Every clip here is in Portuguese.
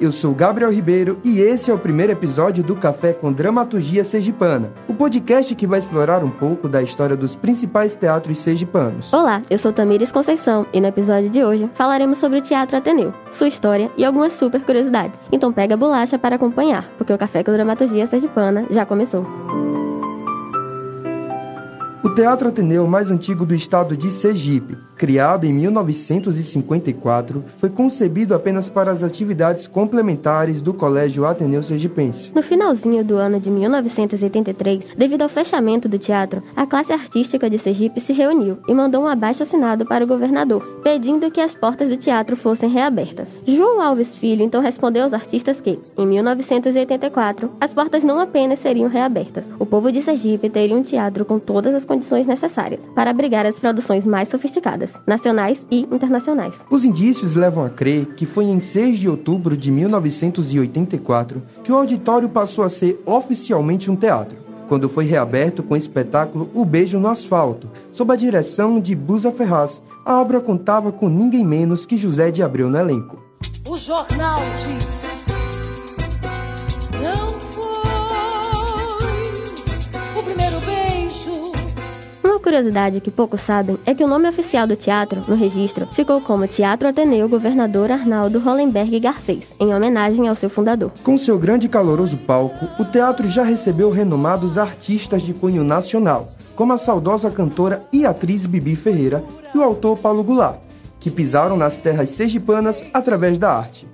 Eu sou Gabriel Ribeiro e esse é o primeiro episódio do Café com Dramaturgia Sergipana, o podcast que vai explorar um pouco da história dos principais teatros sergipanos. Olá, eu sou Tamires Conceição e no episódio de hoje falaremos sobre o Teatro Ateneu, sua história e algumas super curiosidades. Então pega a bolacha para acompanhar, porque o Café com Dramaturgia Sergipana já começou. O Teatro Ateneu mais antigo do estado de Sergipe criado em 1954, foi concebido apenas para as atividades complementares do Colégio Ateneu Sergipense. No finalzinho do ano de 1983, devido ao fechamento do teatro, a classe artística de Sergipe se reuniu e mandou um abaixo assinado para o governador, pedindo que as portas do teatro fossem reabertas. João Alves Filho então respondeu aos artistas que, em 1984, as portas não apenas seriam reabertas, o povo de Sergipe teria um teatro com todas as condições necessárias para abrigar as produções mais sofisticadas nacionais e internacionais. Os indícios levam a crer que foi em 6 de outubro de 1984 que o auditório passou a ser oficialmente um teatro, quando foi reaberto com o espetáculo O Beijo no Asfalto, sob a direção de Busa Ferraz. A obra contava com ninguém menos que José de Abreu no elenco. O jornal diz curiosidade que poucos sabem é que o nome oficial do teatro, no registro, ficou como Teatro Ateneu Governador Arnaldo Hollenberg Garcês, em homenagem ao seu fundador. Com seu grande e caloroso palco, o teatro já recebeu renomados artistas de cunho nacional, como a saudosa cantora e atriz Bibi Ferreira e o autor Paulo Goulart, que pisaram nas terras sergipanas através da arte.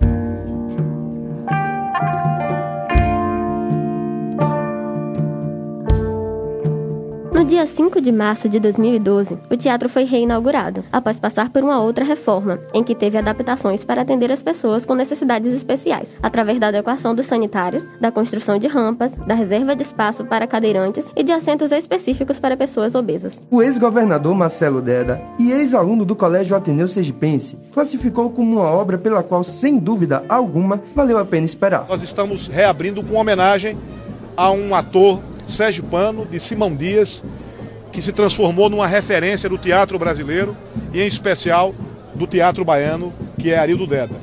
Dia 5 de março de 2012, o teatro foi reinaugurado, após passar por uma outra reforma, em que teve adaptações para atender as pessoas com necessidades especiais, através da adequação dos sanitários, da construção de rampas, da reserva de espaço para cadeirantes e de assentos específicos para pessoas obesas. O ex-governador Marcelo Deda e ex-aluno do Colégio Ateneu Sergipense classificou como uma obra pela qual, sem dúvida alguma, valeu a pena esperar. Nós estamos reabrindo com homenagem a um ator sergipano de Simão Dias, que se transformou numa referência do teatro brasileiro e, em especial, do teatro baiano, que é Arildo Deda.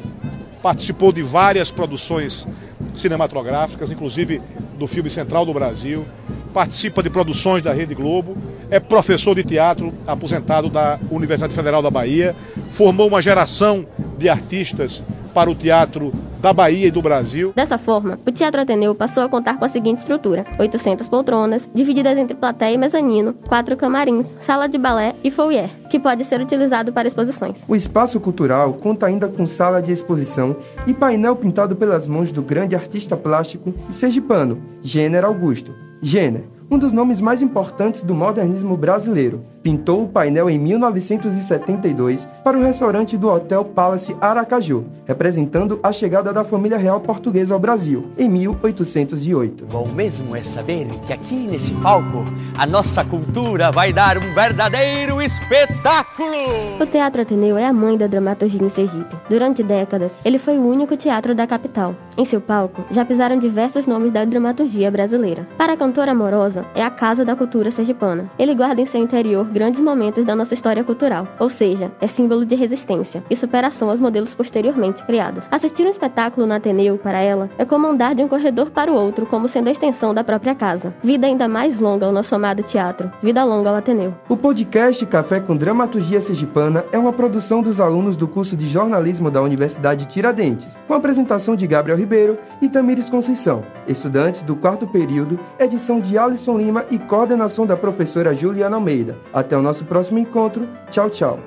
Participou de várias produções cinematográficas, inclusive do filme Central do Brasil, participa de produções da Rede Globo, é professor de teatro aposentado da Universidade Federal da Bahia, formou uma geração de artistas para o teatro da Bahia e do Brasil. Dessa forma, o Teatro Ateneu passou a contar com a seguinte estrutura: 800 poltronas, divididas entre plateia e mezanino, quatro camarins, sala de balé e foyer, que pode ser utilizado para exposições. O espaço cultural conta ainda com sala de exposição e painel pintado pelas mãos do grande artista plástico e sergipano, Gênero Augusto. Gênero, um dos nomes mais importantes do modernismo brasileiro, pintou o painel em 1972 para o restaurante do Hotel Palace Aracaju, representando a chegada da família real portuguesa ao Brasil, em 1808. Bom mesmo é saber que aqui nesse palco a nossa cultura vai dar um verdadeiro espetáculo! O Teatro Ateneu é a mãe da dramaturgia em Sergipe. Durante décadas, ele foi o único teatro da capital. Em seu palco, já pisaram diversos nomes da dramaturgia brasileira. Para a cantora amorosa, é a casa da cultura sergipana. Ele guarda em seu interior grandes momentos da nossa história cultural, ou seja, é símbolo de resistência e superação aos modelos posteriormente criados. Assistir um espetáculo no Ateneu, para ela, é como andar de um corredor para o outro, como sendo a extensão da própria casa. Vida ainda mais longa ao nosso amado teatro. Vida longa ao Ateneu. O podcast Café com Dramaturgia Sergipana é uma produção dos alunos do curso de jornalismo da Universidade Tiradentes, com apresentação de Gabriel Ribeiro e Tamires Conceição, estudantes do quarto período, edição de Alisson Lima e coordenação da professora Juliana Almeida. Até o nosso próximo encontro. Tchau, tchau.